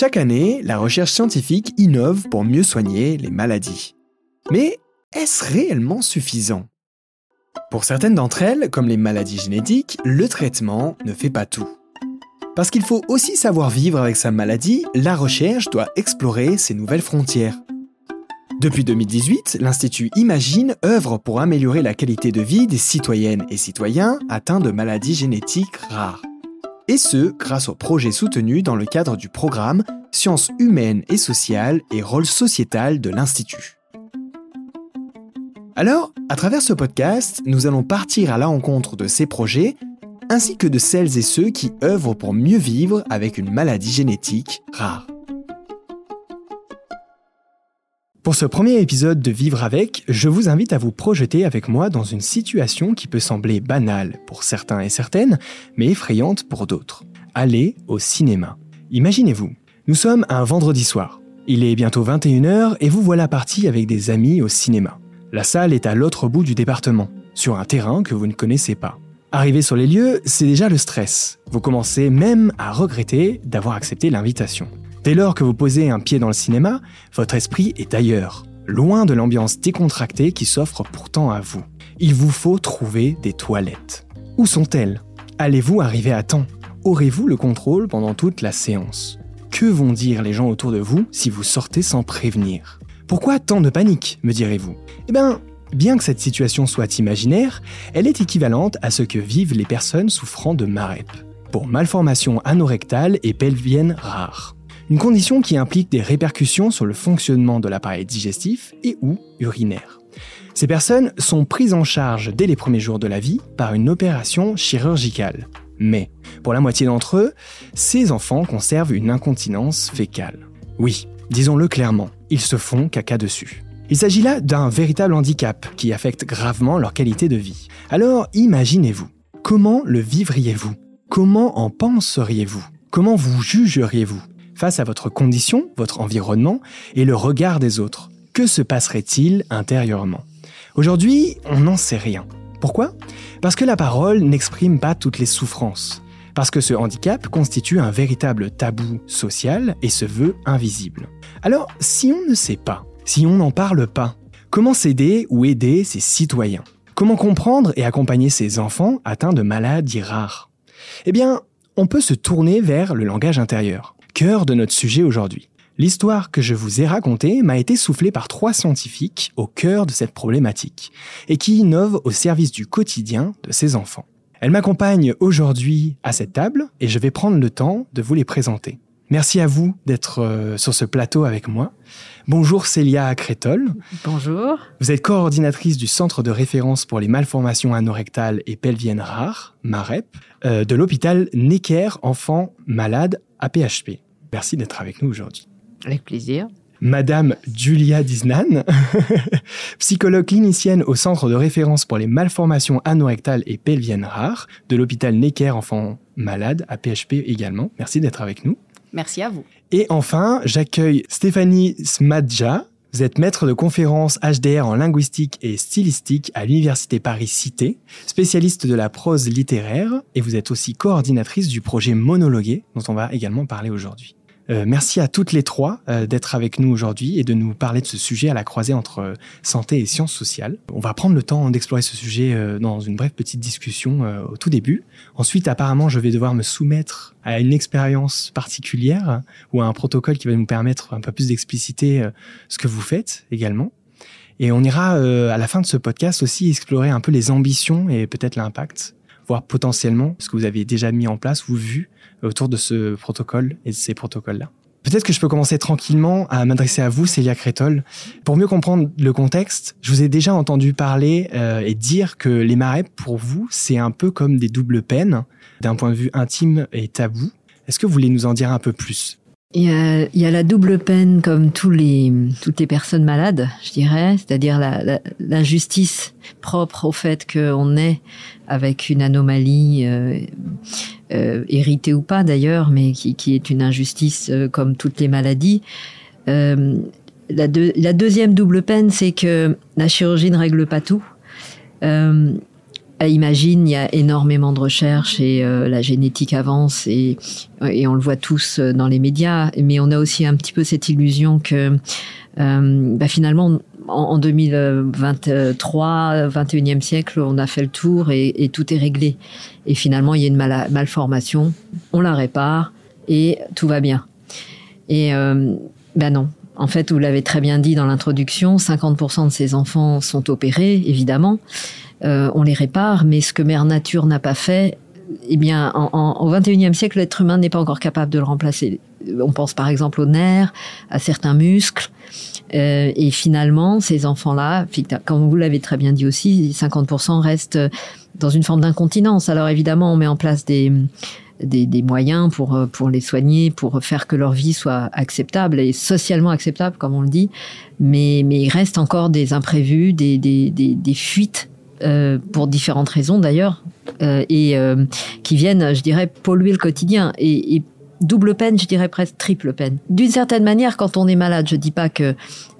Chaque année, la recherche scientifique innove pour mieux soigner les maladies. Mais est-ce réellement suffisant? Pour certaines d'entre elles, comme les maladies génétiques, le traitement ne fait pas tout. Parce qu'il faut aussi savoir vivre avec sa maladie, la recherche doit explorer ces nouvelles frontières. Depuis 2018, l'Institut Imagine œuvre pour améliorer la qualité de vie des citoyennes et citoyens atteints de maladies génétiques rares. Et ce, grâce aux projets soutenus dans le cadre du programme Sciences humaines et sociales et rôle sociétal de l'Institut. Alors, à travers ce podcast, nous allons partir à la rencontre de ces projets ainsi que de celles et ceux qui œuvrent pour mieux vivre avec une maladie génétique rare. Pour ce premier épisode de Vivre avec, je vous invite à vous projeter avec moi dans une situation qui peut sembler banale pour certains et certaines, mais effrayante pour d'autres. Aller au cinéma. Imaginez-vous, nous sommes un vendredi soir. Il est bientôt 21h et vous voilà parti avec des amis au cinéma. La salle est à l'autre bout du département, sur un terrain que vous ne connaissez pas. Arrivé sur les lieux, c'est déjà le stress. Vous commencez même à regretter d'avoir accepté l'invitation. Dès lors que vous posez un pied dans le cinéma, votre esprit est ailleurs, loin de l'ambiance décontractée qui s'offre pourtant à vous. Il vous faut trouver des toilettes. Où sont-elles? Allez-vous arriver à temps? Aurez-vous le contrôle pendant toute la séance? Que vont dire les gens autour de vous si vous sortez sans prévenir? Pourquoi tant de panique, me direz-vous? Eh bien, Bien que cette situation soit imaginaire, elle est équivalente à ce que vivent les personnes souffrant de MAREP, pour malformation anorectale et pelvienne rare. Une condition qui implique des répercussions sur le fonctionnement de l'appareil digestif et ou urinaire. Ces personnes sont prises en charge dès les premiers jours de la vie par une opération chirurgicale. Mais, pour la moitié d'entre eux, ces enfants conservent une incontinence fécale. Oui, disons-le clairement, ils se font caca dessus. Il s'agit là d'un véritable handicap qui affecte gravement leur qualité de vie. Alors imaginez-vous, comment le vivriez-vous? Comment en penseriez-vous? Comment vous jugeriez-vous? Face à votre condition, votre environnement et le regard des autres Que se passerait-il intérieurement? Aujourd'hui, on n'en sait rien. Pourquoi? Parce que la parole n'exprime pas toutes les souffrances. Parce que ce handicap constitue un véritable tabou social et se veut invisible. Alors, si on ne sait pas, si on n'en parle pas Comment s'aider ou aider ses citoyens? Comment comprendre et accompagner ses enfants atteints de maladies rares? Eh bien, on peut se tourner vers le langage intérieur, cœur de notre sujet aujourd'hui. L'histoire que je vous ai racontée m'a été soufflée par trois scientifiques au cœur de cette problématique et qui innovent au service du quotidien de ces enfants. Elles m'accompagnent aujourd'hui à cette table et je vais prendre le temps de vous les présenter. Merci à vous d'être euh, sur ce plateau avec moi. Bonjour Célia Crétol. Bonjour. Vous êtes coordinatrice du Centre de référence pour les malformations anorectales et pelviennes rares, MAREP, euh, de l'hôpital Necker Enfants Malades APHP. Merci d'être avec nous aujourd'hui. Avec plaisir. Madame Julia Diznan, psychologue clinicienne au Centre de référence pour les malformations anorectales et pelviennes rares de l'hôpital Necker Enfants Malades APHP également. Merci d'être avec nous. Merci à vous. Et enfin, j'accueille Stéphanie Smadja. Vous êtes maître de conférence HDR en linguistique et stylistique à l'Université Paris-Cité, spécialiste de la prose littéraire, et vous êtes aussi coordinatrice du projet Monologuer, dont on va également parler aujourd'hui. Euh, merci à toutes les trois euh, d'être avec nous aujourd'hui et de nous parler de ce sujet à la croisée entre euh, santé et sciences sociales. On va prendre le temps d'explorer ce sujet dans une brève petite discussion au tout début. Ensuite, apparemment, je vais devoir me soumettre à une expérience particulière ou à un protocole qui va nous permettre un peu plus d'expliciter ce que vous faites également. Et on ira à la fin de ce podcast aussi explorer un peu les ambitions et peut-être l'impact, potentiellement ce que vous avez déjà mis en place ou vu autour de ce protocole et de ces protocoles-là. Peut-être que je peux commencer tranquillement à m'adresser à vous, Célia Crétol. Pour mieux comprendre le contexte, je vous ai déjà entendu parler euh, et dire que les marais, pour vous, c'est un peu comme des doubles peines, d'un point de vue intime et tabou. Est-ce que vous voulez nous en dire un peu plus? Il y, a, il y, a, la double peine comme tous les, toutes les personnes malades, je dirais, c'est-à-dire l'injustice la, propre au fait qu'on est avec une anomalie euh, euh, héritée ou pas d'ailleurs, mais qui, qui, est une injustice euh, comme toutes les maladies. Euh, la, la, deuxième double peine, c'est que la chirurgie ne règle pas tout. Euh, imagine, il y a énormément de recherches et la génétique avance et, et on le voit tous dans les médias, mais on a aussi un petit peu cette illusion que bah finalement en, 2023, 21e siècle, on a fait le tour et, tout est réglé. Et finalement, il y a une malformation, on la répare et tout va bien. Et euh, ben non. En fait, vous l'avez très bien dit dans l'introduction, 50% de ces enfants sont opérés, évidemment. Euh, on les répare, mais ce que Mère Nature n'a pas fait, eh bien, en, au 21e siècle, l'être humain n'est pas encore capable de le remplacer. On pense par exemple aux nerfs, à certains muscles. Euh, et finalement, ces enfants-là, comme vous l'avez très bien dit aussi, 50% restent dans une forme d'incontinence. Alors évidemment, on met en place des, des, moyens pour, pour les soigner, pour faire que leur vie soit acceptable et socialement acceptable, comme on le dit. Mais, mais il reste encore des imprévus, des, des, des, fuites euh, pour différentes raisons d'ailleurs, euh, et euh, qui viennent, je dirais, polluer le quotidien. Et, et, double peine, je dirais presque triple peine. D'une certaine manière, quand on est malade, je dis pas que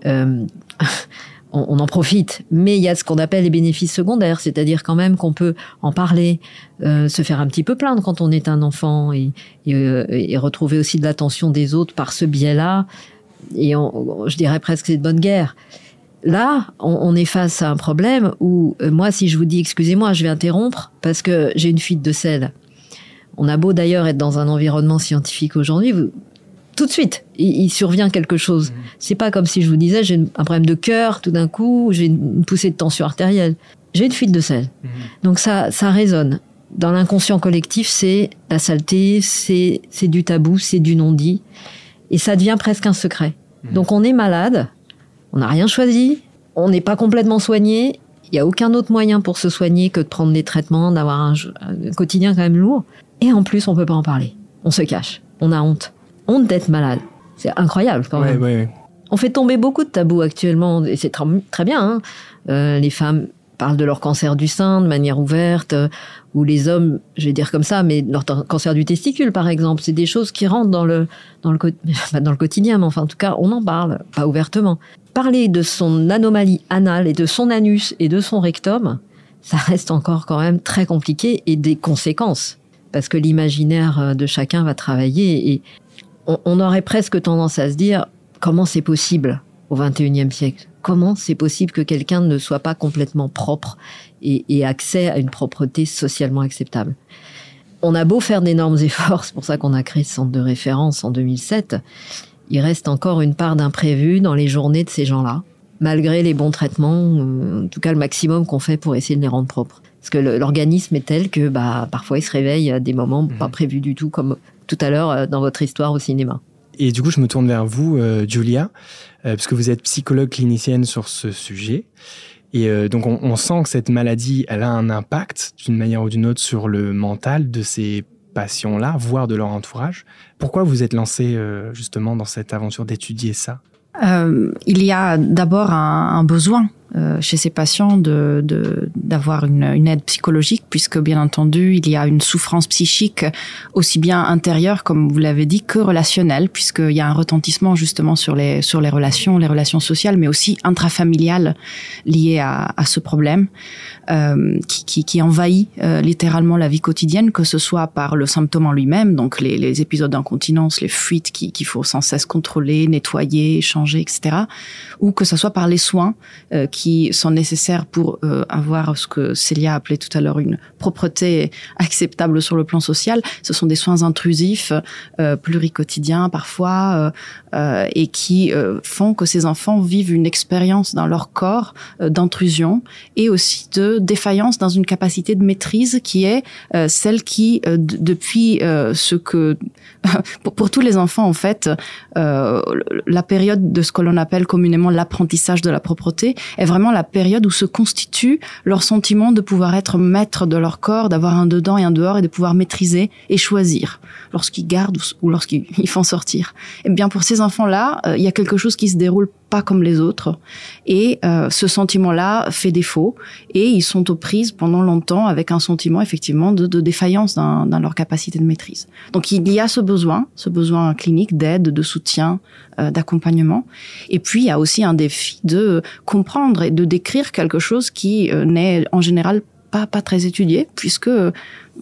euh, on, on, en profite, mais il y a ce qu'on appelle les bénéfices secondaires, c'est-à-dire quand même qu'on peut en parler, euh, se faire un petit peu plaindre quand on est un enfant et, et, et retrouver aussi de l'attention des autres par ce biais-là. Et on, je dirais presque c'est de bonne guerre. Là, on, est face à un problème où euh, moi, si je vous dis excusez-moi, je vais interrompre parce que j'ai une fuite de sel. On a beau d'ailleurs être dans un environnement scientifique aujourd'hui, tout de suite, il, survient quelque chose. Mmh. C'est pas comme si je vous disais j'ai un problème de cœur, tout d'un coup, j'ai une poussée de tension artérielle. J'ai une fuite de sel. Mmh. Donc ça, ça résonne. Dans l'inconscient collectif, c'est la saleté, c'est du tabou, c'est du non-dit, et ça devient presque un secret. Mmh. Donc on est malade, on n'a rien choisi, on n'est pas complètement soigné, il n'y a aucun autre moyen pour se soigner que de prendre des traitements, d'avoir un, quotidien quand même lourd. Et en plus, on peut pas en parler. On se cache. On a honte. Honte d'être malade. C'est incroyable quand même. On fait tomber beaucoup de tabous actuellement, et c'est très, bien. Hein. Euh, les femmes parlent de leur cancer du sein de manière ouverte, euh, ou les hommes, je vais dire comme ça, mais leur cancer du testicule, par exemple, c'est des choses qui rentrent dans le, dans le, dans le quotidien, mais enfin, en tout cas, on en parle, pas ouvertement. Parler de son anomalie anale et de son anus et de son rectum, ça reste encore quand même très compliqué et des conséquences, parce que l'imaginaire euh, de chacun va travailler et on, on aurait presque tendance à se dire comment c'est possible au 21e siècle? Comment c'est possible que quelqu'un ne soit pas complètement propre et, ait accès à une propreté socialement acceptable? On a beau faire d'énormes efforts, c'est pour ça qu'on a créé ce centre de référence en 2007, il reste encore une part d'imprévu dans les journées de ces gens-là, malgré les bons traitements, euh, en tout cas le maximum qu'on fait pour essayer de les rendre propres. Parce que l'organisme est tel que bah, parfois il se réveille à des moments pas mmh. prévus du tout, comme tout à l'heure euh, dans votre histoire au cinéma. Et du coup, je me tourne vers vous, euh, Julia, euh, puisque vous êtes psychologue clinicienne sur ce sujet. Et euh, donc, on, on, sent que cette maladie, elle a un impact d'une manière ou d'une autre sur le mental de ces patients-là, voire de leur entourage. Pourquoi vous êtes lancé euh, justement dans cette aventure d'étudier ça? Euh, Il y a d'abord un, un, besoin euh, chez ces patients de d'avoir une, une, aide psychologique puisque bien entendu il y a une souffrance psychique aussi bien intérieure comme vous l'avez dit que relationnelle puisqu'il y a un retentissement justement sur les sur les relations les relations sociales mais aussi intrafamiliales liées à, à ce problème euh, qui, qui, qui, envahit euh, littéralement la vie quotidienne que ce soit par le symptôme en lui-même donc les, les épisodes d'incontinence les fuites qu'il faut sans cesse contrôler nettoyer changer etc ou que ce soit par les soins euh, qui sont nécessaires pour euh, avoir ce que Célia appelait tout à l'heure une propreté acceptable sur le plan social. Ce sont des soins intrusifs, euh, pluricotidiens parfois, euh, et qui font que ces enfants vivent une expérience dans leur corps d'intrusion et aussi de défaillance dans une capacité de maîtrise qui est celle qui, depuis ce que pour, pour, tous les enfants en fait, la période de ce que l'on appelle communément l'apprentissage de la propreté est vraiment la période où se constitue leur sentiment de pouvoir être maître de leur corps, d'avoir un dedans et un dehors et de pouvoir maîtriser et choisir lorsqu'ils gardent ou lorsqu'ils font sortir. Et bien pour ces enfants-là, euh, il y a quelque chose qui se déroule pas comme les autres. Et euh, ce sentiment-là fait défaut et ils sont aux prises pendant longtemps avec un sentiment effectivement de, de défaillance dans, dans, leur capacité de maîtrise. Donc il y a ce besoin, ce besoin clinique d'aide, de soutien, euh, d'accompagnement. Et puis il y a aussi un défi de comprendre et de décrire quelque chose qui euh, n'est en général pas, pas très étudié, puisque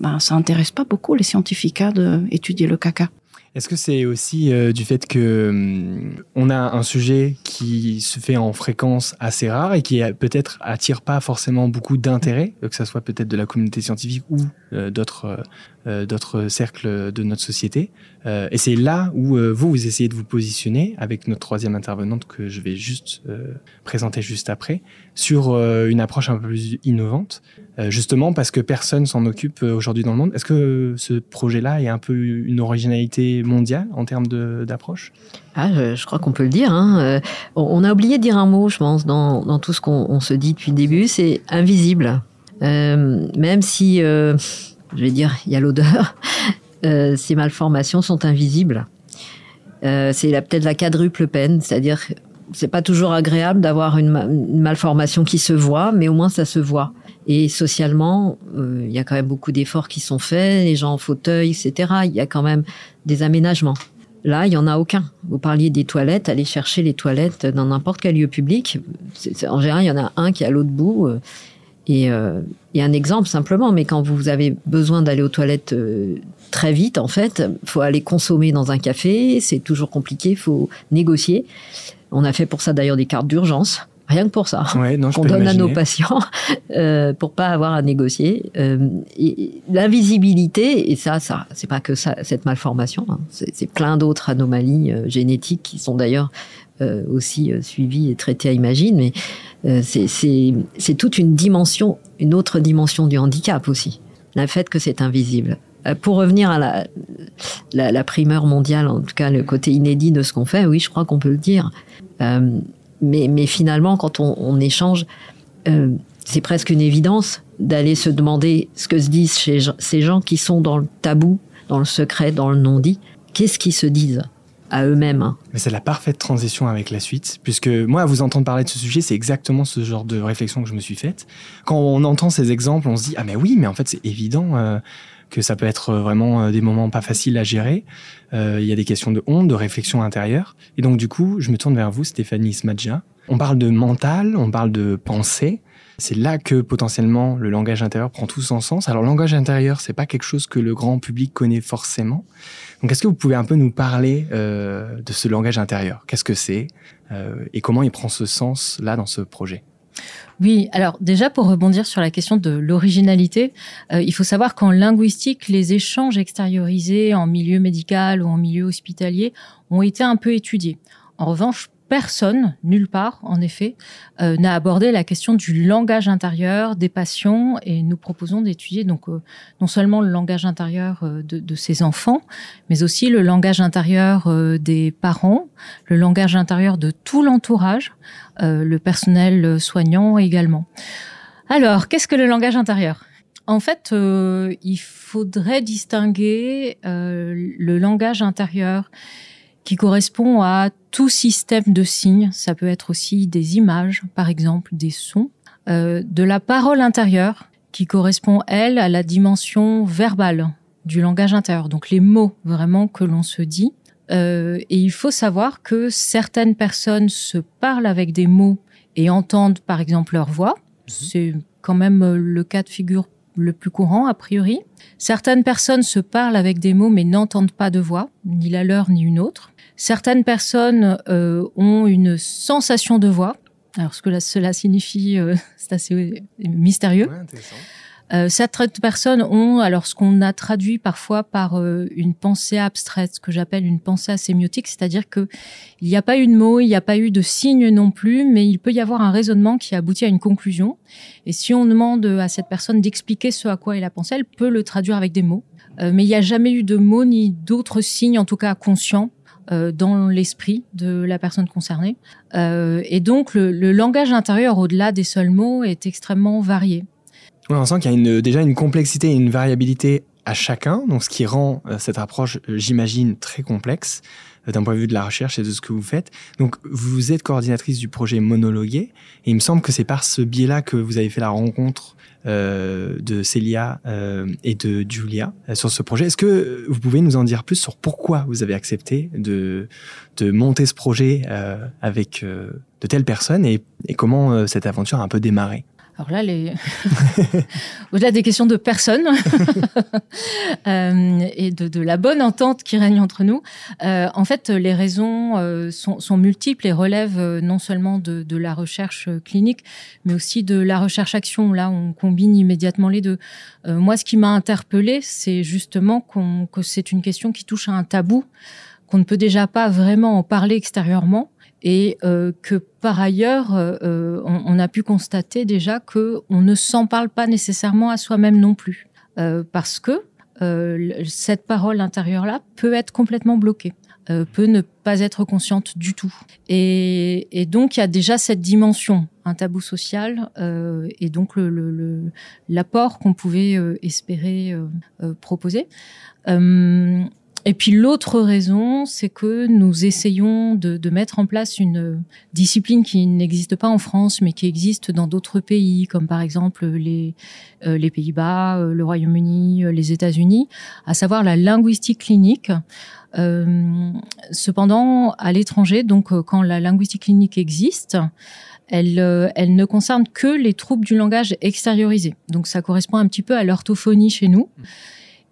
ben, ça intéresse pas beaucoup les scientifiques hein, d'étudier le caca. Est-ce que c'est aussi euh, du fait que hum, on a un sujet qui se fait en fréquence assez rare et qui peut-être attire pas forcément beaucoup d'intérêt, que ce soit peut-être de la communauté scientifique ou euh, d'autres euh, d'autres cercles de notre société. et c'est là où vous vous essayez de vous positionner avec notre troisième intervenante que je vais juste présenter juste après sur une approche un peu plus innovante, justement parce que personne s'en occupe aujourd'hui dans le monde. Est-ce que ce projet-là est un peu une originalité mondiale en termes d'approche? Ah, je, crois qu'on peut le dire. Hein. Euh, on a oublié de dire un mot, je pense, dans, tout ce qu'on se dit depuis le début, c'est invisible. Euh, même si, euh, je vais dire, il y a l'odeur, ces malformations sont invisibles. c'est peut-être la quadruple peine, c'est-à-dire c'est pas toujours agréable d'avoir une, malformation qui se voit, mais au moins ça se voit. Et socialement, il y a quand même beaucoup d'efforts qui sont faits, les gens en fauteuil, etc. Il y a quand même des aménagements. Là, il y en a aucun. Vous parliez des toilettes, allez chercher les toilettes dans n'importe quel lieu public. en général, il y en a un qui est à l'autre bout. Euh, et, euh, un exemple simplement, mais quand vous avez besoin d'aller aux toilettes euh, très vite, en fait, faut aller consommer dans un café. C'est toujours compliqué, faut négocier. On a fait pour ça d'ailleurs des cartes d'urgence. Rien que pour ça, ouais, qu'on donne à nos patients euh, pour pas avoir à négocier. Euh, L'invisibilité, et ça, ça, c'est pas que ça, cette malformation, hein, c'est plein d'autres anomalies euh, génétiques qui sont d'ailleurs euh, aussi suivies et traitées à Imagine, mais c'est toute une dimension, une autre dimension du handicap aussi, le fait que c'est invisible. Pour revenir à la, la, la, primeur mondiale, en tout cas le côté inédit de ce qu'on fait, oui, je crois qu'on peut le dire. Euh, mais, finalement, quand on, échange, euh, c'est presque une évidence d'aller se demander ce que se disent ces gens qui sont dans le tabou, dans le secret, dans le non-dit. Qu'est-ce qu'ils se disent à eux-mêmes. Hein? Mais c'est la parfaite transition avec la suite, puisque moi, à vous entendre parler de ce sujet, c'est exactement ce genre de réflexion que je me suis faite. Quand on entend ces exemples, on se dit ah mais oui, mais en fait c'est évident. Euh, que ça peut être vraiment euh, des moments pas faciles à gérer. Euh, il y a des questions de honte, de réflexion intérieure. Et donc du coup, je me tourne vers vous, Stéphanie Smadja. On parle de mental, on parle de pensée. C'est là que potentiellement le langage intérieur prend tout son sens. Alors, le langage intérieur, c'est pas quelque chose que le grand public connaît forcément. Donc, est-ce que vous pouvez un peu nous parler euh, de ce langage intérieur? Qu'est-ce que c'est? Euh, et comment il prend ce sens là dans ce projet? Oui, alors déjà pour rebondir sur la question de l'originalité, euh, il faut savoir qu'en linguistique, les échanges extériorisés en milieu médical ou en milieu hospitalier ont été un peu étudiés. En revanche, personne, nulle part, en effet, euh, n'a abordé la question du langage intérieur des patients et nous proposons d'étudier donc euh, non seulement le langage intérieur euh, de, de, ces enfants, mais aussi le langage intérieur des parents, le langage intérieur de tout l'entourage, le personnel soignant également. Alors, qu'est-ce que le langage intérieur? En fait, il faudrait distinguer le langage intérieur qui correspond à tout système de signes. Ça peut être aussi des images, par exemple, des sons, euh, de la parole intérieure, qui correspond, elle, à la dimension verbale du langage intérieur. Donc les mots vraiment que l'on se dit. Euh, et il faut savoir que certaines personnes se parlent avec des mots et entendent, par exemple, leur voix. Mhm. C'est quand même le cas de figure le plus courant, a priori. Certaines personnes se parlent avec des mots mais n'entendent pas de voix, ni la leur ni une autre. Certaines personnes euh, ont une sensation de voix. Alors ce que cela signifie, euh, c'est assez mystérieux. Euh, certaines personnes ont alors ce qu'on a traduit parfois par euh, une pensée abstraite, ce que j'appelle une pensée asémiotique, c'est-à-dire que il n'y a pas eu de mots, il n'y a pas eu de signes non plus, mais il peut y avoir un raisonnement qui aboutit à une conclusion. Et si on demande à cette personne d'expliquer ce à quoi elle a pensé, elle peut le traduire avec des mots. mais il n'y a jamais eu de mots ni d'autres signes, en tout cas conscients, euh, dans l'esprit de la personne concernée. Euh, et donc, le, le langage intérieur, au-delà des seuls mots, est extrêmement varié. On sent qu'il y a une, déjà une complexité et une variabilité à chacun, donc ce qui rend euh, cette approche, j'imagine, très complexe d'un point de vue de la recherche et de ce que vous faites. Donc, vous êtes coordinatrice du projet Monologuer, et il me semble que c'est par ce biais-là que vous avez fait la rencontre euh, de Célia euh, et de Julia euh, sur ce projet. Est-ce que vous pouvez nous en dire plus sur pourquoi vous avez accepté de, de monter ce projet avec de telles personnes et, et comment cette aventure a un peu démarré? Alors là, les... au-delà des questions de personnes euh, et de, de, la bonne entente qui règne entre nous, euh, en fait, les raisons euh, sont, multiples et relèvent euh, non seulement de, de, la recherche clinique, mais aussi de la recherche-action. Là, on combine immédiatement les deux. Moi, ce qui m'a interpellée, c'est justement qu'on, que c'est une question qui touche à un tabou, qu'on ne peut déjà pas vraiment en parler extérieurement et euh, que par ailleurs, euh, on, on, a pu constater déjà que on ne s'en parle pas nécessairement à soi-même non plus, euh, parce que euh, cette parole intérieure-là peut être complètement bloquée, euh, peut ne pas être consciente du tout. Et, donc il y a déjà cette dimension, un tabou social, euh, et donc l'apport qu'on pouvait espérer proposer. Et puis l'autre raison, c'est que nous essayons de, de, mettre en place une discipline qui n'existe pas en France, mais qui existe dans d'autres pays, comme par exemple les, euh, les Pays-Bas, euh, le Royaume-Uni, euh, les États-Unis, à savoir la linguistique clinique. Euh, cependant, à l'étranger, donc quand la linguistique clinique existe, elle, elle ne concerne que les troubles du langage extériorisé. Donc ça correspond un petit peu à l'orthophonie chez nous. Mmh.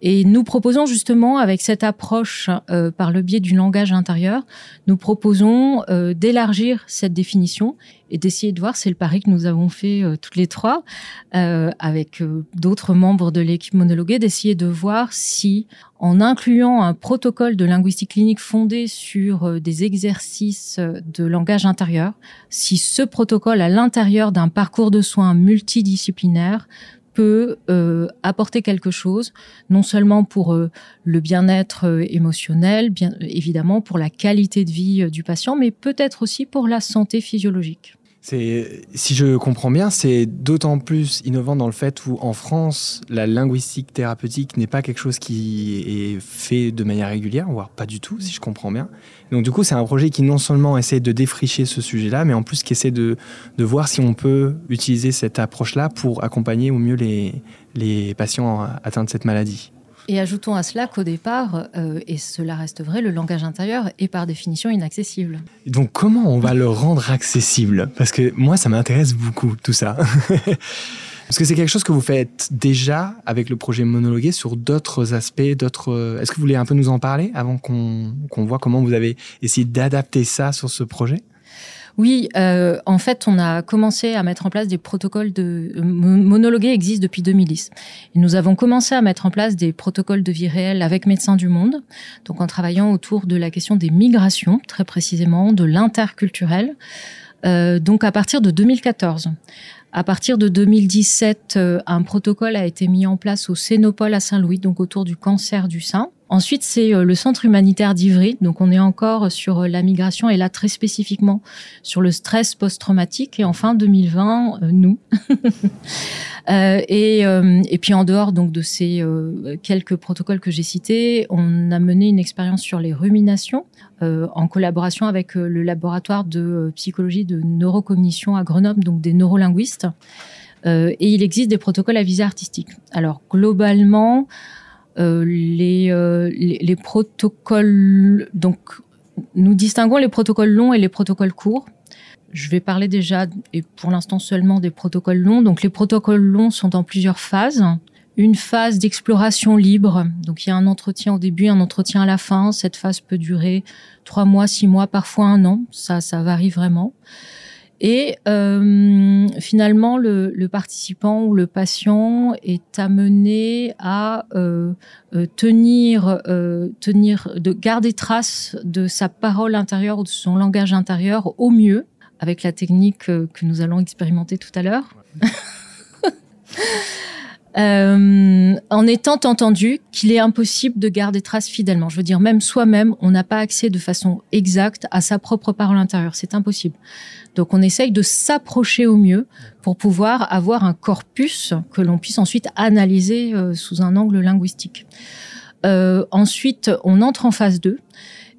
Et nous proposons justement, avec cette approche euh, par le biais du langage intérieur, nous proposons euh, d'élargir cette définition et d'essayer de voir, c'est le pari que nous avons fait euh, toutes les trois, avec d'autres membres de l'équipe monologuée, d'essayer de voir si, en incluant un protocole de linguistique clinique fondé sur des exercices de langage intérieur, si ce protocole à l'intérieur d'un parcours de soins multidisciplinaire peut euh, apporter quelque chose, non seulement pour euh, le bien-être euh, émotionnel, bien évidemment pour la qualité de vie du patient, mais peut-être aussi pour la santé physiologique. Si je comprends bien, c'est d'autant plus innovant dans le fait où en France, la linguistique thérapeutique n'est pas quelque chose qui est fait de manière régulière, voire pas du tout, si je comprends bien. Donc du coup, c'est un projet qui non seulement essaie de défricher ce sujet-là, mais en plus qui essaie de, voir si on peut utiliser cette approche-là pour accompagner au mieux les patients atteints de cette maladie. Et ajoutons à cela qu'au départ, euh, et cela reste vrai, le langage intérieur est par définition inaccessible. Donc comment on va le rendre accessible? Parce que moi, ça m'intéresse beaucoup tout ça. Parce que c'est quelque chose que vous faites déjà avec le projet monologué sur d'autres aspects, d'autres. Est-ce que vous voulez un peu nous en parler avant qu'on qu voit comment vous avez essayé d'adapter ça sur ce projet? Oui, euh, en fait, on a commencé à mettre en place des protocoles de euh, monologuer existe depuis 2010. Et nous avons commencé à mettre en place des protocoles de vie réelle avec Médecins du Monde, donc en travaillant autour de la question des migrations, très précisément, de l'interculturel. Euh, donc à partir de 2014. À partir de 2017, euh, un protocole a été mis en place au Cénopole à Saint-Louis, donc autour du cancer du sein. Ensuite, c'est euh, le centre humanitaire d'Ivry. Donc, on est encore sur euh, la migration et là, très spécifiquement, sur le stress post-traumatique. Et enfin, 2020, euh, nous. et, et puis, en dehors donc de ces quelques protocoles que j'ai cités, on a mené une expérience sur les ruminations en collaboration avec le laboratoire de psychologie de neurocognition à Grenoble, donc des neurolinguistes. et il existe des protocoles à visée artistique. Alors, globalement, euh, euh, les, protocoles. Donc, nous distinguons les protocoles longs et les protocoles courts. Je vais parler déjà, et pour l'instant seulement, des protocoles longs. Donc, les protocoles longs sont en plusieurs phases. Une phase d'exploration libre. Donc, il y a un entretien au début, un entretien à la fin. Cette phase peut durer trois mois, six mois, parfois un an. Ça, ça varie vraiment. Et euh, finalement, le, le, participant ou le patient est amené à euh, euh, tenir, euh, tenir, de garder trace de sa parole intérieure ou de son langage intérieur au mieux, avec la technique euh, que nous allons expérimenter tout à l'heure. Euh, en étant entendu qu'il est impossible de garder trace fidèlement. Je veux dire, même soi-même, on n'a pas accès de façon exacte à sa propre parole intérieure. C'est impossible. Donc, on essaye de s'approcher au mieux pour pouvoir avoir un corpus que l'on puisse ensuite analyser euh, sous un angle linguistique. Euh, ensuite, on entre en phase 2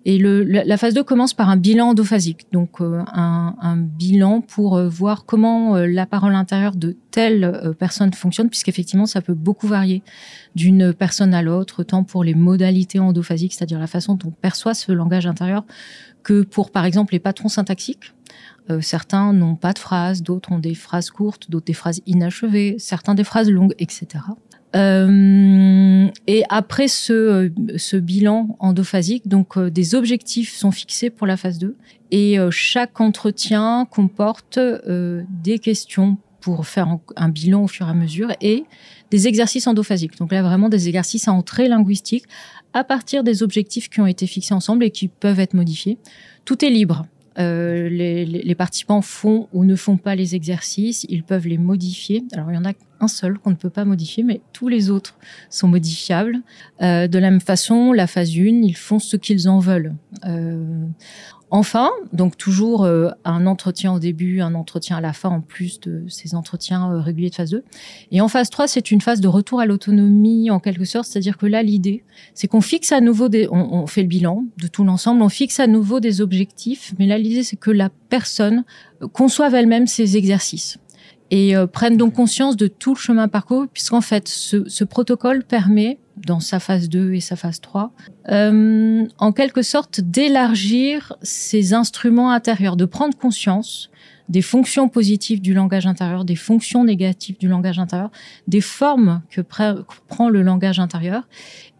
Et le, la, phase 2 commence par un bilan endophasique, donc euh, un, un, bilan pour euh, voir comment euh, la parole intérieure de telle personne fonctionne, puisqu'effectivement, ça peut beaucoup varier d'une personne à l'autre, tant pour les modalités endophasiques, c'est-à-dire la façon dont on perçoit ce langage intérieur, que pour, par exemple, les patrons syntaxiques. certains n'ont pas de phrases, d'autres ont des phrases courtes, d'autres des phrases inachevées, certains des phrases longues, etc. Euh, et après ce, ce bilan endophasique, donc euh, des objectifs sont fixés pour la phase 2 et euh, chaque entretien comporte des questions pour faire un bilan au fur et à mesure et des exercices endophasiques. Donc là, vraiment des exercices à entrée linguistique à partir des objectifs qui ont été fixés ensemble et qui peuvent être modifiés. Tout est libre. Euh, les, participants font ou ne font pas les exercices, ils peuvent les modifier. Alors il y en a un seul qu'on ne peut pas modifier, mais tous les autres sont modifiables. Euh, de la même façon, la phase 1, ils font ce qu'ils en veulent. Euh, Enfin, donc toujours euh, un entretien au début, un entretien à la fin en plus de ces entretiens euh, réguliers de phase 2. Et en phase 3, c'est une phase de retour à l'autonomie en quelque sorte, c'est-à-dire que là, l'idée, c'est qu'on fixe à nouveau des, on, on, fait le bilan de tout l'ensemble, on fixe à nouveau des objectifs, mais là, l'idée, c'est que la personne conçoive elle-même ses exercices et euh, prenne donc conscience de tout le chemin parcouru, puisqu'en fait, ce, ce protocole permet dans sa phase 2 et sa phase 3, euh, en quelque sorte d'élargir ses instruments intérieurs, de prendre conscience des fonctions positives du langage intérieur, des fonctions négatives du langage intérieur, des formes que prend le langage intérieur,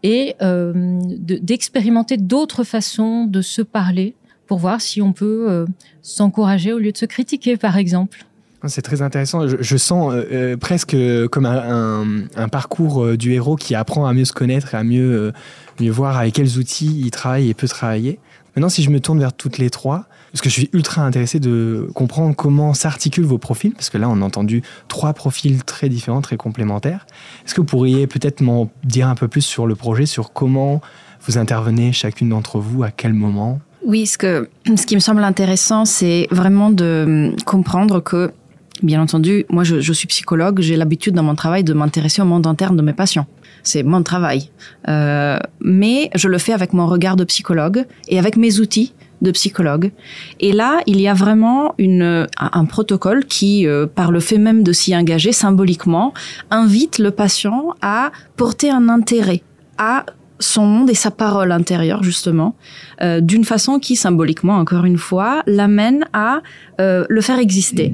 et euh, d'expérimenter d'autres façons de se parler pour voir si on peut euh, s'encourager au lieu de se critiquer, par exemple. C'est très intéressant. Je, sens euh, euh, presque comme un, parcours euh, du héros qui apprend à mieux se connaître et à mieux, mieux voir avec quels outils il travaille et peut travailler. Maintenant, si je me tourne vers toutes les trois, parce que je suis ultra intéressé de comprendre comment s'articulent vos profils, parce que là, on a entendu trois profils très différents, très complémentaires. Est-ce que vous pourriez peut-être m'en dire un peu plus sur le projet, sur comment vous intervenez chacune d'entre vous, à quel moment? Oui, ce, que, ce qui me semble intéressant, c'est vraiment de comprendre que Bien entendu, moi je, je suis psychologue, j'ai l'habitude dans mon travail de m'intéresser au monde interne de mes patients. C'est mon travail. Euh, mais je le fais avec mon regard de psychologue et avec mes outils de psychologue. Et là, il y a vraiment une, un protocole qui, euh, par le fait même de s'y engager symboliquement, invite le patient à porter un intérêt à son monde et sa parole intérieure justement euh, d'une façon qui symboliquement encore une fois l'amène à euh, le faire exister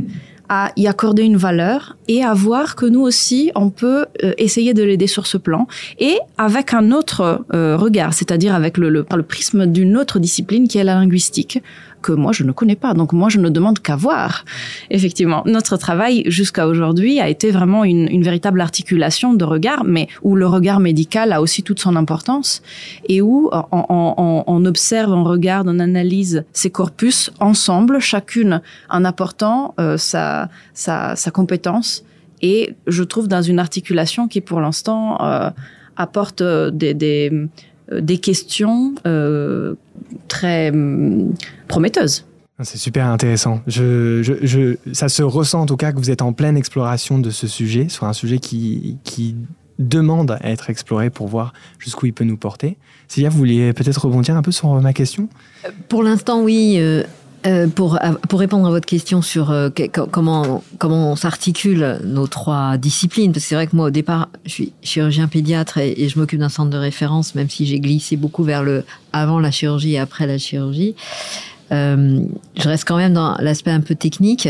à y accorder une valeur et à voir que nous aussi, on peut euh, essayer de l'aider sur ce plan. Et avec un autre euh, regard, c'est-à-dire avec le, le, par le prisme d'une autre discipline qui est la linguistique que moi je ne connais pas. Donc moi je ne demande qu'à voir. Effectivement, notre travail jusqu'à aujourd'hui a été vraiment une, une, véritable articulation de regard, mais où le regard médical a aussi toute son importance et où on, on, on observe, on regarde, on analyse ces corpus ensemble, chacune en apportant euh, sa, sa, sa compétence et je trouve dans une articulation qui pour l'instant euh, apporte euh, des, des, des questions euh, très hum, prometteuses. C'est super intéressant. Je, je, je, ça se ressent en tout cas que vous êtes en pleine exploration de ce sujet, sur un sujet qui, qui demande à être exploré pour voir jusqu'où il peut nous porter. Célia, vous vouliez peut-être rebondir un peu sur ma question? Pour l'instant, oui. Euh, euh, pour, pour répondre à votre question sur euh, comment, comment s'articule nos trois disciplines, parce que c'est vrai que moi au départ, je suis chirurgien pédiatre et, je m'occupe d'un centre de référence, même si j'ai glissé beaucoup vers le avant la chirurgie et après la chirurgie. Euh, je reste quand même dans l'aspect un peu technique.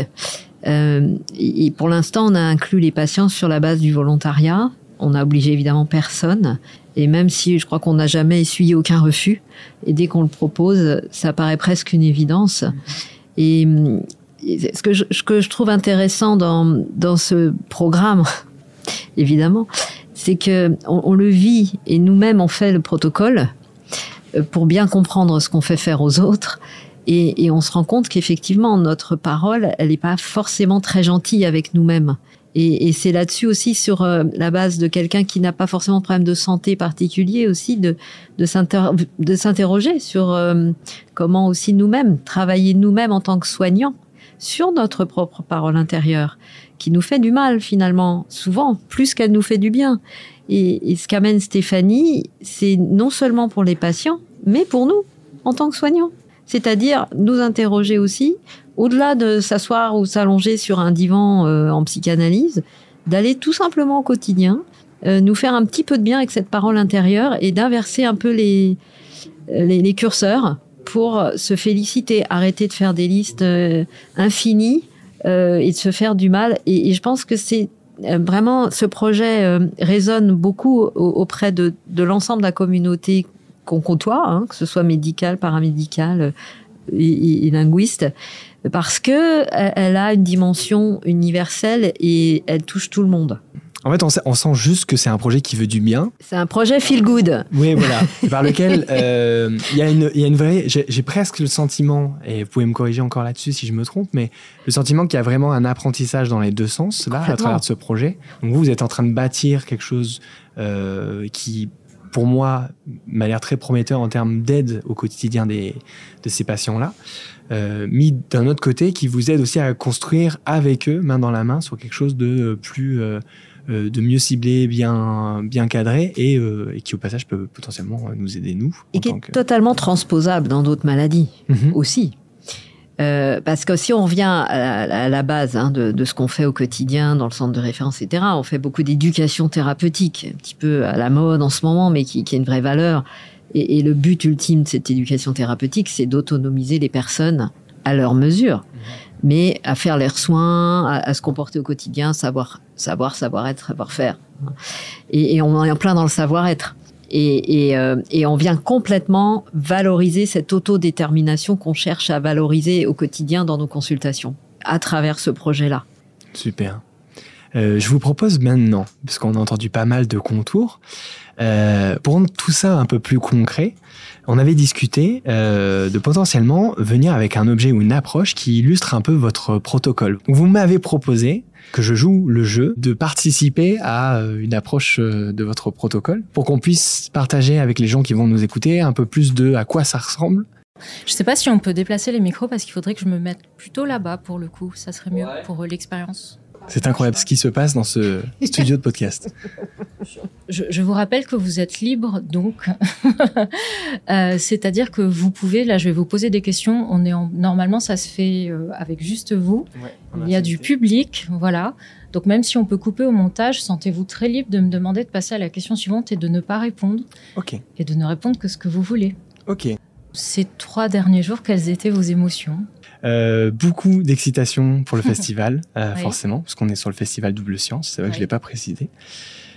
Pour l'instant, on a inclus les patients sur la base du volontariat. On n'a obligé évidemment personne. Et même si je crois qu'on n'a jamais essuyé aucun refus, et dès qu'on le propose, ça paraît presque une évidence. Et, ce que je, ce que je trouve intéressant dans, dans ce programme, évidemment, c'est que on, on, le vit et nous-mêmes on fait le protocole euh, pour bien comprendre ce qu'on fait faire aux autres. Et, et on se rend compte qu'effectivement notre parole, elle n'est pas forcément très gentille avec nous-mêmes. Et, c'est là-dessus aussi, sur euh, la base de quelqu'un qui n'a pas forcément de problème de santé particulier, aussi de, de s'interroger sur euh, comment aussi nous-mêmes, travailler nous-mêmes en tant que soignants sur notre propre parole intérieure, qui nous fait du mal finalement, souvent, plus qu'elle nous fait du bien. Et, et ce qu'amène Stéphanie, c'est non seulement pour les patients, mais pour nous. en tant que soignant. C'est-à-dire nous interroger aussi, au-delà de s'asseoir ou s'allonger sur un divan euh, en psychanalyse, d'aller tout simplement au quotidien, euh, nous faire un petit peu de bien avec cette parole intérieure et d'inverser un peu les, les curseurs pour se féliciter, arrêter de faire des listes euh, infinies euh, et de se faire du mal. Et, je pense que c'est euh, vraiment ce projet euh, résonne beaucoup au- auprès de l'ensemble de la communauté qu'on côtoie, hein, que ce soit médical, paramédical euh, et, linguiste, parce que elle elle a une dimension universelle et elle touche tout le monde. En fait, on, sait- on sent juste que c'est un projet qui veut du bien. C'est un projet feel good. Oui, voilà. Par lequel euh, il y, a une- il y a une vraie. J'ai presque le sentiment, et vous pouvez me corriger encore là-dessus si je me trompe, mais le sentiment qu'il y a vraiment un apprentissage dans les deux sens, là, à travers ce projet. Donc vous, vous êtes en train de bâtir quelque chose euh, qui, pour moi, m'a l'air très prometteur en termes d'aide au quotidien des, de ces patients-là. Euh, mis d'un autre côté, qui vous aide aussi à construire avec eux, main dans la main, sur quelque chose de euh, plus. euh, euh, de mieux ciblé, bien, bien cadré et, euh, et qui au passage peut potentiellement nous aider nous. Et qui est que- totalement transposable dans d'autres maladies Mhm. aussi. Euh, parce que si on revient à la, à la base hein, de, de ce qu'on fait au quotidien dans le centre de référence, etc., on fait beaucoup d'éducation thérapeutique, un petit peu à la mode en ce moment, mais qui, qui a une vraie valeur. Et, et le but ultime de cette éducation thérapeutique, c'est d'autonomiser les personnes à leur mesure, mais à faire leurs soins, à, à se comporter au quotidien, savoir, savoir, savoir-être, savoir-faire. Et, et on est en plein dans le savoir-être. Euh, et on vient complètement valoriser cette autodétermination qu'on cherche à valoriser au quotidien dans nos consultations, à travers ce projet-là. Super. Euh, je vous propose maintenant, parce qu'on a entendu pas mal de contours, euh, pour rendre tout ça un peu plus concret, on avait discuté euh, de potentiellement venir avec un objet ou une approche qui illustre un peu votre protocole. Vous m'avez proposé que je joue le jeu de participer à euh, une approche de votre protocole pour qu'on puisse partager avec les gens qui vont nous écouter un peu plus de à quoi ça ressemble. Je sais pas si on peut déplacer les micros parce qu'il faudrait que je me mette plutôt là-bas pour le coup. Ça serait mieux pour l'expérience. C'est incroyable ce qui se passe dans ce studio de podcast. Je, je vous rappelle que vous êtes libre, donc, Euh, c'est-à-dire que vous pouvez, là, je vais vous poser des questions. On est en, normalement, ça se fait euh, avec juste vous. Il y a du public, voilà. Donc même si on peut couper au montage, sentez-vous très libre de me demander de passer à la question suivante et de ne pas répondre Ok, et de ne répondre que ce que vous voulez. ok. Ces trois derniers jours, quelles étaient vos émotions? Euh, beaucoup d'excitation pour le festival, euh, Oui. forcément, parce qu'on est sur le festival Double Science, c'est vrai que je Oui. l'ai pas précisé.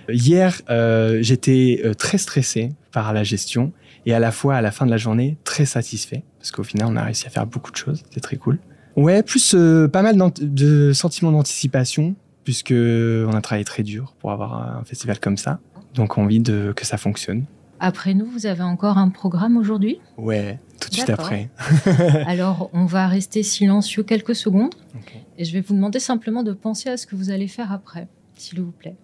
Hier, euh, j'étais très stressé par la gestion et à la fois, à la fin de la journée, très satisfait, parce qu'au final, on a réussi à faire beaucoup de choses, c'est très cool. Ouais, plus pas mal de sentiments d'anticipation, puisque on a travaillé très dur pour avoir un festival comme ça, donc envie de que ça fonctionne. Après nous, vous avez encore un programme aujourd'hui? Ouais, tout de suite après. Alors, on va rester silencieux quelques secondes et je vais vous demander simplement de penser à ce que vous allez faire après, s'il vous plaît.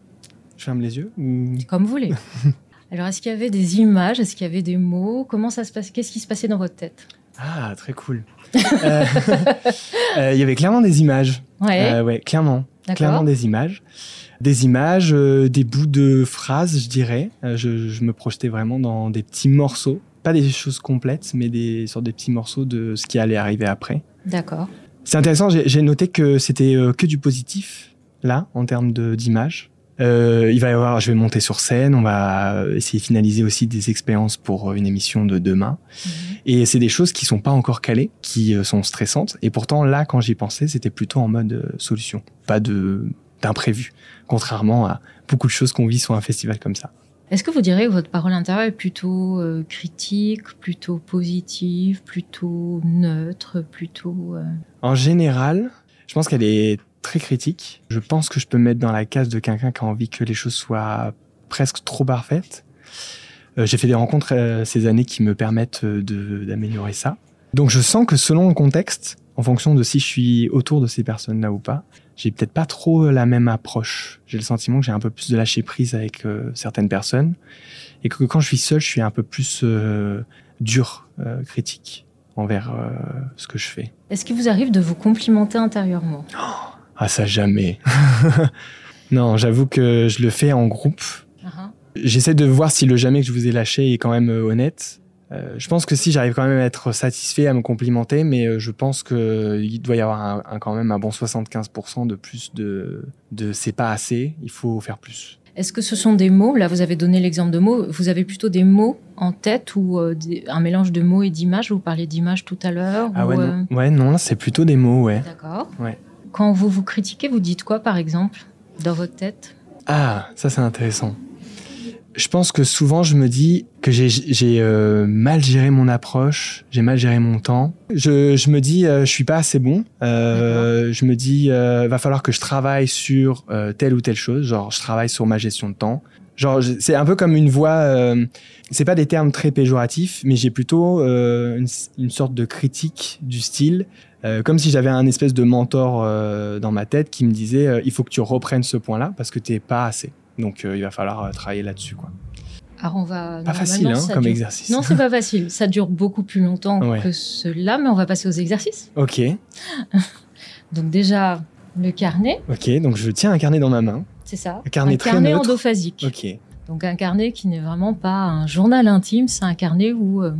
Je ferme les yeux ou... Comme vous voulez. Alors, est-ce qu'il y avait des images Est-ce qu'il y avait des mots Comment ça se passe Qu'est-ce qui se passait dans votre tête? Ah, très cool. Euh, euh, Il y avait clairement des images. Ouais, Euh, ouais, clairement. Clairement des images. Des images, euh, des bouts de phrases, je dirais. Euh, je, je me projetais vraiment dans des petits morceaux. Pas des choses complètes, mais des, sur des petits morceaux de ce qui allait arriver après. D'accord. C'est intéressant, j'ai noté que c'était euh, que du positif, là, en termes de- d'images. Euh, il va y avoir, je vais monter sur scène, on va essayer de finaliser aussi des expériences pour euh, une émission de demain. Mhm. Et c'est des choses qui sont pas encore calées, qui sont stressantes. Et pourtant, là, quand j'y pensais, c'était plutôt en mode solution, pas de d'imprévu. Contrairement à beaucoup de choses qu'on vit sur un festival comme ça. Est-ce que vous direz que votre parole intérieure est plutôt euh, critique, plutôt positive, plutôt neutre, plutôt... euh, En général, je pense qu'elle est très critique. Je pense que je peux me mettre dans la case de quelqu'un qui a envie que les choses soient presque trop parfaites. Euh, J'ai fait des rencontres ces années qui me permettent d'améliorer ça. Donc je sens que selon le contexte, en fonction de si je suis autour de ces personnes-là ou pas, j'ai peut-être pas trop la même approche. J'ai le sentiment que j'ai un peu plus de lâcher prise avec euh, certaines personnes et que quand je suis seul, je suis un peu plus euh, dur, euh, critique envers euh, ce que je fais. Est-ce qu'il vous arrive de vous complimenter intérieurement? Ah ça jamais. non, j'avoue que je le fais en groupe. Ah, ah. J'essaie de voir si le jamais que je vous ai lâché est quand même euh, honnête. Euh, je pense que si j'arrive quand même à être satisfait, à me complimenter, mais euh, je pense qu'il doit y avoir un, un- quand même un bon 75% de plus de, de c'est pas assez, il faut faire plus. Est-ce que ce sont des mots Là, vous avez donné l'exemple de mots. Vous avez plutôt des mots en tête ou euh, des- un mélange de mots et d'images? Vous parliez d'images tout à l'heure. Ah ou, ouais, euh, non, ouais, non là c'est plutôt des mots, ouais. D'accord. Ouais. Quand vous vous critiquez, vous dites quoi, par exemple, dans votre tête? Ah, ça c'est intéressant. Je pense que souvent je me dis que j'ai euh, mal géré mon approche, j'ai mal géré mon temps. Je, je me dis euh, je suis pas assez bon. Euh, je me dis euh, va falloir que je travaille sur telle ou telle chose. Genre je travaille sur ma gestion de temps. Genre c'est un peu comme une voix. C'est pas des termes très péjoratifs, mais j'ai plutôt une, une sorte de critique du style. Euh, comme si j'avais un espèce de mentor euh, dans ma tête qui me disait euh, il faut que tu reprennes ce point-là parce que t'es pas assez. Donc euh, il va falloir euh, travailler là-dessus quoi. Alors, on va. Pas facile hein, comme dure- exercice. Non, c'est pas facile. Ça dure beaucoup plus longtemps Ouais. que cela, mais on va passer aux exercices. Ok, Donc, déjà, le carnet, ok. Donc je tiens un carnet dans ma main. c'est ça. Un carnet un très carnet neutre. endophasique. Ok. Donc un carnet qui n'est vraiment pas un journal intime, c'est un carnet où euh,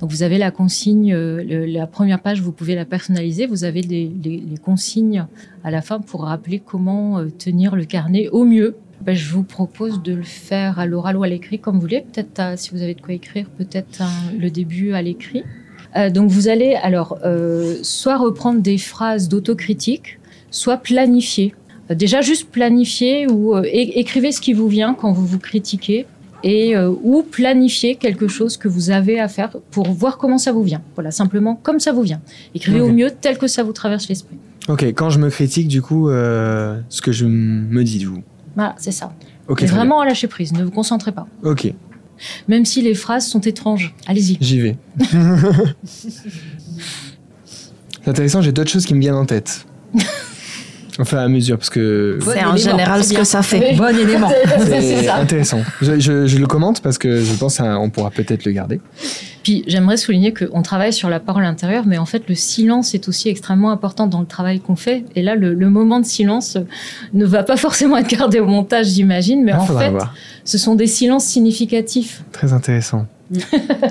donc vous avez la consigne, euh, le- la première page vous pouvez la personnaliser, vous avez les, les- les consignes à la fin pour rappeler comment euh, tenir le carnet au mieux. Ben, je vous propose de le faire à l'oral ou à l'écrit comme vous voulez. Peut-être euh, si vous avez de quoi écrire, peut-être un- le début à l'écrit. Euh, donc vous allez alors euh, soit reprendre des phrases d'autocritique, soit planifier. Euh, Déjà juste planifier ou euh, écrivez ce qui vous vient quand vous vous critiquez et euh, ou planifier quelque chose que vous avez à faire pour voir comment ça vous vient. Voilà, simplement comme ça vous vient. Écrivez au mieux tel que ça vous traverse l'esprit. Ok. Quand je me critique du coup, euh, ce que je me dis du coup. Voilà, c'est ça. Ok. Et très vraiment à lâcher prise, ne vous concentrez pas. Ok. Même si les phrases sont étranges, allez-y. J'y vais. c'est intéressant. J'ai d'autres choses qui me viennent en tête. Enfin à mesure parce que C'est en général ce que ça fait. Oui. Bon élément. C'est intéressant. Je, je- je le commente parce que je pense qu'on pourra peut-être le garder. Puis j'aimerais souligner qu'on travaille sur la parole intérieure, mais en fait le silence est aussi extrêmement important dans le travail qu'on fait. Et là, le, le moment de silence euh, ne va pas forcément être gardé au montage, j'imagine, mais Ah, en fait, voir. ce sont des silences significatifs. Très intéressant.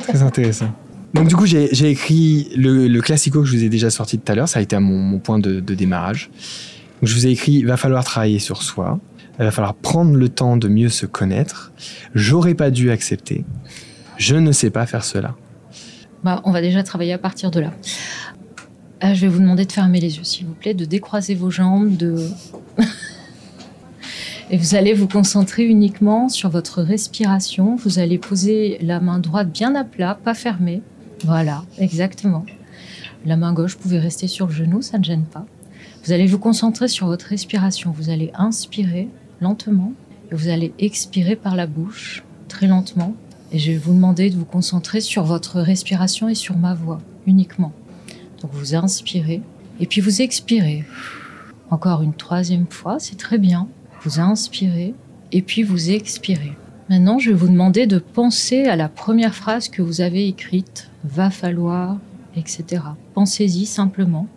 Très intéressant. Donc du coup, j'ai j'ai écrit le, le classico que je vous ai déjà sorti tout à l'heure. Ça a été à mon, mon point de, de démarrage. Donc, je vous ai écrit, il va falloir travailler sur soi. Il va falloir prendre le temps de mieux se connaître. J'aurais pas dû accepter. Je ne sais pas faire cela. Bah, on va déjà travailler à partir de là. Ah, je vais vous demander de fermer les yeux, s'il vous plaît, de décroiser vos jambes, de... Et vous allez vous concentrer uniquement sur votre respiration. Vous allez poser la main droite bien à plat, pas fermée. Voilà, exactement. La main gauche, vous pouvez rester sur le genou, ça ne gêne pas. Vous allez vous concentrer sur votre respiration. Vous allez inspirer lentement et vous allez expirer par la bouche très lentement. Et je vais vous demander de vous concentrer sur votre respiration et sur ma voix uniquement. Donc vous inspirez et puis vous expirez. Encore une troisième fois, c'est très bien. Vous inspirez et puis vous expirez. Maintenant, je vais vous demander de penser à la première phrase que vous avez écrite, va falloir, etc. Pensez-y simplement.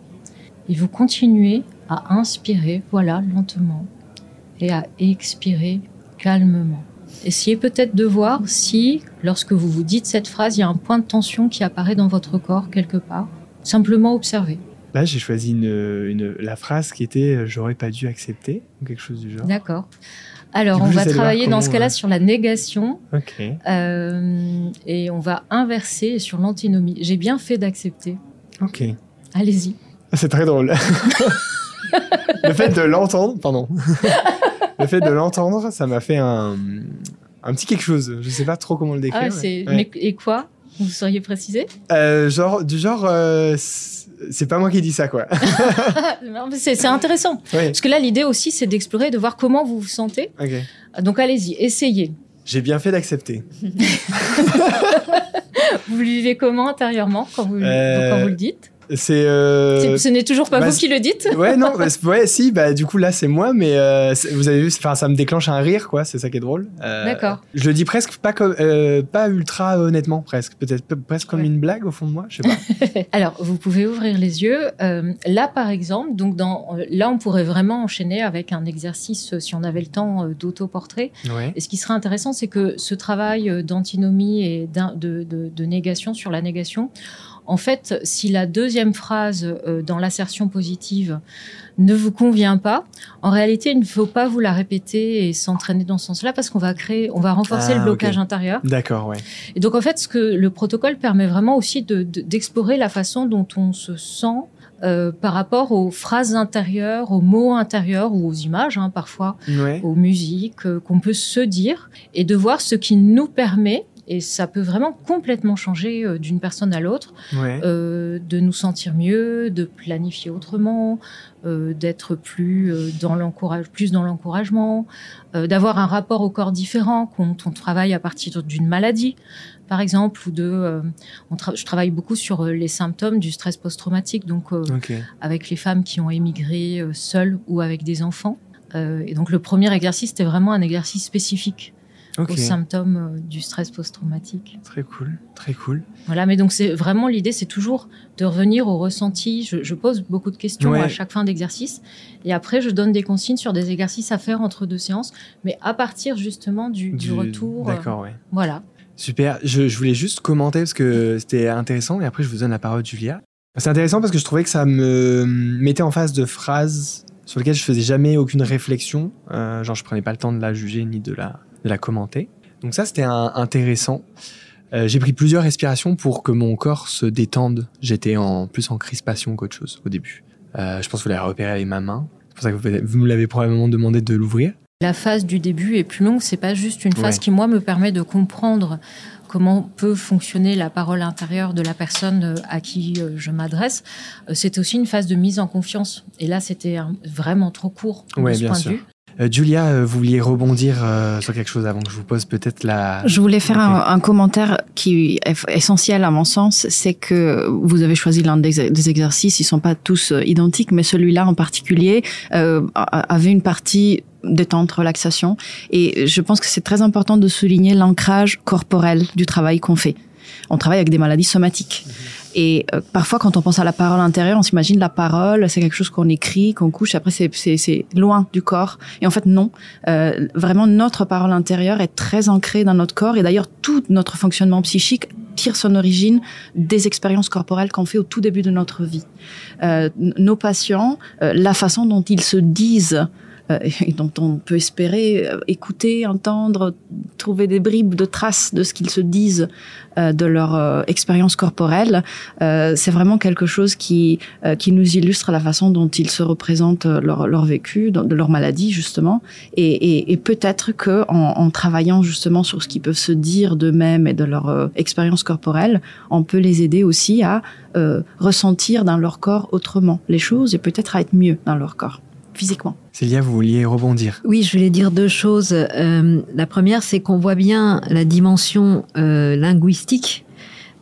Et vous continuez à inspirer, voilà, lentement, et à expirer calmement. Essayez peut-être de voir si, lorsque vous vous dites cette phrase, il y a un point de tension qui apparaît dans votre corps quelque part. Simplement observer. Là, j'ai choisi une, une- la phrase qui était euh, j'aurais pas dû accepter ou quelque chose du genre. D'accord. Alors, coup, on va travailler dans ce cas-là euh, sur la négation Ok. euh, et on va inverser sur l'antinomie. J'ai bien fait d'accepter. Ok. Allez-y. C'est très drôle. le fait de l'entendre, pardon. le fait de l'entendre, ça m'a fait un, un petit quelque chose. Je sais pas trop comment le décrire. Ah, mais- c'est... Ouais. mais- et quoi? Vous sauriez préciser? Euh, genre, du genre, euh, c'est pas moi qui dis ça, quoi. C'est, intéressant. Parce que là, l'idée aussi, c'est d'explorer, de voir comment vous vous sentez. Donc, allez-y, essayez. J'ai bien fait d'accepter. Vous le vivez comment intérieurement quand vous, Euh, quand vous le dites? C'est. Euh... Ce n'est toujours pas bah, vous qui le dites. Ouais, non, bah, ouais, si, bah, du coup, là, c'est moi, mais euh, vous avez vu, enfin, ça me déclenche un rire, quoi, c'est ça qui est drôle. Euh, D'accord. Je le dis presque pas comme, pas ultra honnêtement, presque. Peut-être presque comme une blague au fond de moi, je sais pas. Alors, vous pouvez ouvrir les yeux. là, par exemple, donc, dans, là, on pourrait vraiment enchaîner avec un exercice, si on avait le temps, d'autoportrait. Ouais. Et ce qui serait intéressant, c'est que ce travail d'antinomie et de, de, de négation sur la négation, en fait, si la deuxième phrase euh, dans l'assertion positive ne vous convient pas, en réalité, il ne faut pas vous la répéter et s'entraîner dans ce sens-là parce qu'on va créer, on va renforcer le ah, blocage intérieur. D'accord, ouais. Et donc, en fait, ce que le protocole permet vraiment aussi d'explorer la façon dont on se sent euh, par rapport aux phrases intérieures, aux mots intérieurs ou aux images, hein, parfois, aux musiques euh, qu'on peut se dire, et de voir ce qui nous permet et ça peut vraiment complètement changer euh, d'une personne à l'autre, euh, de nous sentir mieux, de planifier autrement, euh, d'être plus dans l'encourage, plus dans l'encouragement, d'avoir un rapport au corps différent quand on travaille à partir d'une maladie, par exemple, ou de. je travaille beaucoup sur les symptômes du stress post-traumatique, donc avec les femmes qui ont émigré seules ou avec des enfants. et donc le premier exercice, c'était vraiment un exercice spécifique aux symptômes euh, du stress post-traumatique. Très cool, très cool. Voilà, mais donc c'est vraiment l'idée, c'est toujours de revenir au ressenti. Je, pose beaucoup de questions à chaque fin d'exercice, et après je donne des consignes sur des exercices à faire entre deux séances, mais à partir justement du, retour. Euh, d'accord, oui. Voilà. Super. Je, voulais juste commenter parce que c'était intéressant, et après je vous donne la parole, Julia. C'est intéressant parce que je trouvais que ça me mettait en face de phrases sur lesquelles je faisais jamais aucune réflexion. Euh, genre, je prenais pas le temps de la juger ni de la la commenter. Donc ça, c'était intéressant. Euh, j'ai pris plusieurs respirations pour que mon corps se détende. J'étais en plus en crispation qu'autre chose au début. Euh, je pense que vous l'avez repéré avec ma main. C'est pour ça que vous, me l'avez probablement demandé de l'ouvrir. La phase du début est plus longue. C'est pas juste une phase qui moi me permet de comprendre comment peut fonctionner la parole intérieure de la personne euh, à qui je m'adresse. C'est aussi une phase de mise en confiance. Et là, c'était vraiment trop court de ce point de vue. Euh, Julia, euh, vous vouliez rebondir euh, sur quelque chose avant que je vous pose peut-être la... Je voulais faire un, commentaire qui est essentiel à mon sens, c'est que vous avez choisi l'un des, exercices, ils sont pas tous identiques, mais celui-là en particulier avait une partie détente, relaxation. Et je pense que c'est très important de souligner l'ancrage corporel du travail qu'on fait. On travaille avec des maladies somatiques. Et euh, parfois, quand on pense à la parole intérieure, on s'imagine la parole, c'est quelque chose qu'on écrit, qu'on couche, après c'est loin du corps. Et en fait, non. Euh, vraiment, notre parole intérieure est très ancrée dans notre corps. Et d'ailleurs, tout notre fonctionnement psychique tire son origine des expériences corporelles qu'on fait au tout début de notre vie. Euh, nos patients, la façon dont ils se disent et dont on peut espérer euh, écouter, entendre, trouver des bribes de traces de ce qu'ils se disent euh, de leur expérience corporelle. c'est vraiment quelque chose qui qui nous illustre la façon dont ils se représentent leur, leur vécu, de leur maladie justement, et, et, et peut-être que en, travaillant justement sur ce qu'ils peuvent se dire d'eux-mêmes et de leur expérience corporelle, on peut les aider aussi à ressentir dans leur corps autrement les choses et peut-être à être mieux dans leur corps physiquement. Célia, vous vouliez rebondir Oui, je voulais dire deux choses. Euh, la première, c'est qu'on voit bien la dimension euh, linguistique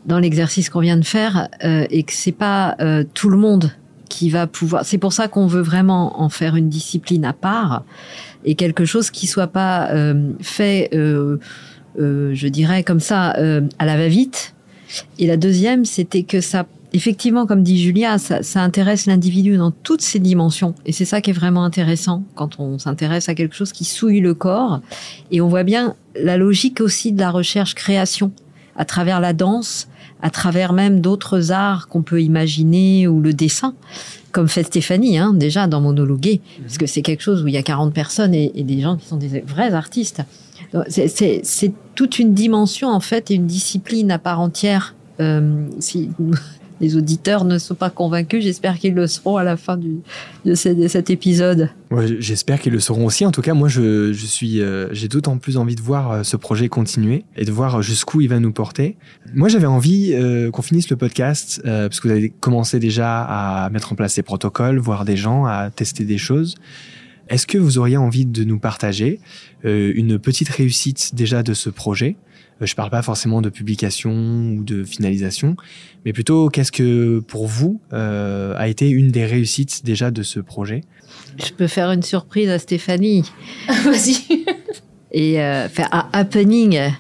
dans l'exercice qu'on vient de faire euh, et que c'est pas tout le monde qui va pouvoir. C'est pour ça qu'on veut vraiment en faire une discipline à part et quelque chose qui soit pas fait, je dirais comme ça, à la va-vite. Et la deuxième, c'était que ça effectivement, comme dit Julia, ça, intéresse l'individu dans toutes ses dimensions. Et c'est ça qui est vraiment intéressant quand on s'intéresse à quelque chose qui souille le corps. Et on voit bien la logique aussi de la recherche-création à travers la danse, à travers même d'autres arts qu'on peut imaginer ou le dessin, comme fait Stéphanie, hein, déjà dans Monologuer, parce que c'est quelque chose où il y a 40 personnes et, des gens qui sont des vrais artistes. C'est toute une dimension en fait et une discipline à part entière. Euh, si les auditeurs ne sont pas convaincus. J'espère qu'ils le seront à la fin de, cet épisode. J'espère qu'ils le seront aussi. En tout cas, moi, je, euh, j'ai d'autant plus envie de voir euh, ce projet continuer et de voir jusqu'où il va nous porter. Moi, j'avais envie euh, qu'on finisse le podcast parce que vous avez commencé déjà à mettre en place des protocoles, voir des gens, à tester des choses. Est-ce que vous auriez envie de nous partager euh, une petite réussite déjà de ce projet? euh, Je ne parle pas forcément de publication ou de finalisation, mais plutôt qu'est-ce que pour vous euh, a été une des réussites déjà de ce projet? Je peux faire une surprise à Stéphanie. Vas-y. Et faire un happening.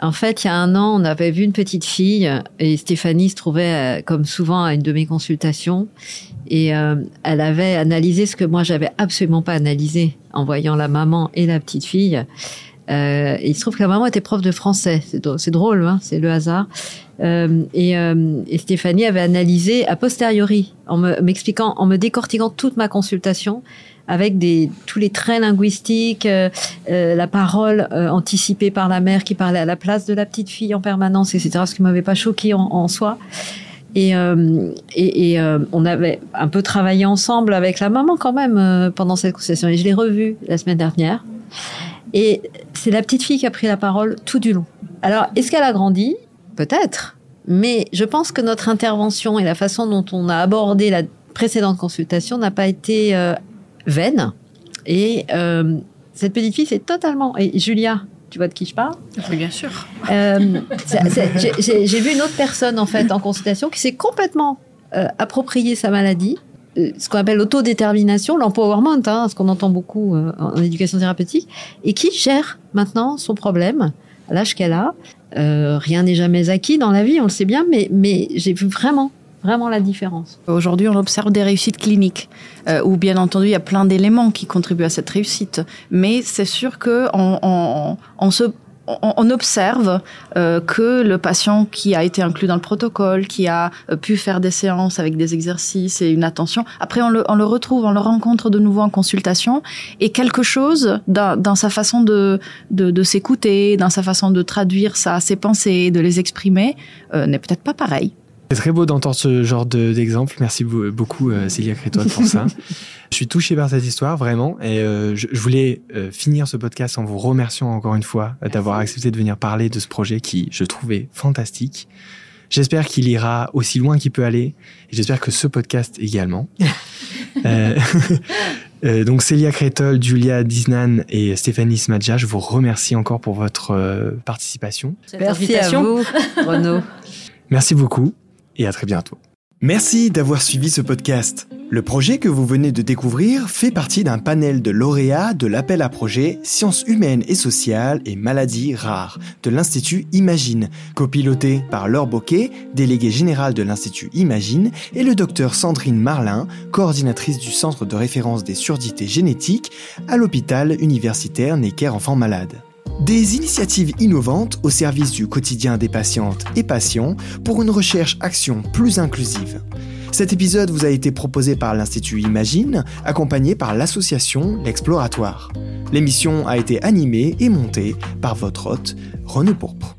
En fait, il y a un an, on avait vu une petite fille et Stéphanie se trouvait, comme souvent, à une de mes consultations. Et euh, elle avait analysé ce que moi j'avais absolument pas analysé en voyant la maman et la petite fille. Euh, il se trouve que la maman était prof de français. C'est drôle, hein c'est le hasard. Euh, et, euh, et, Stéphanie avait analysé a posteriori, en m'expliquant, en me décortiquant toute ma consultation avec des, tous les traits linguistiques, euh, la parole anticipée par la mère qui parlait à la place de la petite fille en permanence, etc. Ce qui m'avait pas choqué en, en soi. Et, euh, et, euh, on avait un peu travaillé ensemble avec la maman quand même euh, pendant cette conversation. Et je l'ai revue la semaine dernière. Et c'est la petite fille qui a pris la parole tout du long. Alors, est-ce qu'elle a grandi? Peut-être. Mais je pense que notre intervention et la façon dont on a abordé la précédente consultation n'a pas été vaine. Et cette petite fille, c'est totalement... Et Julia, tu vois de qui je parle? Oui, bien sûr. Euh, j'ai vu une autre personne, en fait, en consultation qui s'est complètement euh, approprié sa maladie, euh, ce qu'on appelle l'autodétermination, l'empowerment, hein, ce qu'on entend beaucoup en éducation thérapeutique, et qui gère maintenant son problème à l'âge qu'elle a. rien n'est jamais acquis dans la vie, on le sait bien, mais, mais j'ai vu vraiment vraiment la différence. Aujourd'hui, on observe des réussites cliniques, euh, où bien entendu, il y a plein d'éléments qui contribuent à cette réussite. Mais c'est sûr que on, on, se on observe euh, que le patient qui a été inclus dans le protocole, qui a euh, pu faire des séances avec des exercices et une attention, après on le, on le retrouve, on le rencontre de nouveau en consultation, et quelque chose dans, dans sa façon de, de, de s'écouter, dans sa façon de traduire sa, ses pensées, de les exprimer, euh, n'est peut-être pas pareil. C'est très beau d'entendre ce genre d'exemple. Merci beaucoup, euh, Célia Crétoine, pour ça. je suis touché par cette histoire, vraiment. Et euh, je, voulais euh, finir ce podcast en vous remerciant encore une fois d'avoir accepté de venir parler de ce projet qui, je trouvais, fantastique. J'espère qu'il ira aussi loin qu'il peut aller. Et j'espère que ce podcast également. donc Célia Crétol, Julia Disnan et Stéphanie Smadja, je vous remercie encore pour votre participation. Merci à vous, Renaud. Merci beaucoup et à très bientôt. Merci d'avoir suivi ce podcast. Le projet que vous venez de découvrir fait partie d'un panel de lauréats de l'appel à projet Sciences humaines et sociales et maladies rares de l'Institut Imagine, copiloté par Laure Boquet, déléguée générale de l'Institut Imagine, et le docteur Sandrine Marlin, coordinatrice du Centre de référence des surdités génétiques à l'hôpital universitaire Necker Enfants Malades. Des initiatives innovantes au service du quotidien des patientes et patients pour une recherche-action plus inclusive. Cet épisode vous a été proposé par l'Institut Imagine, accompagné par l'association L'Exploratoire. L'émission a été animée et montée par votre hôte, Renaud Pourpre.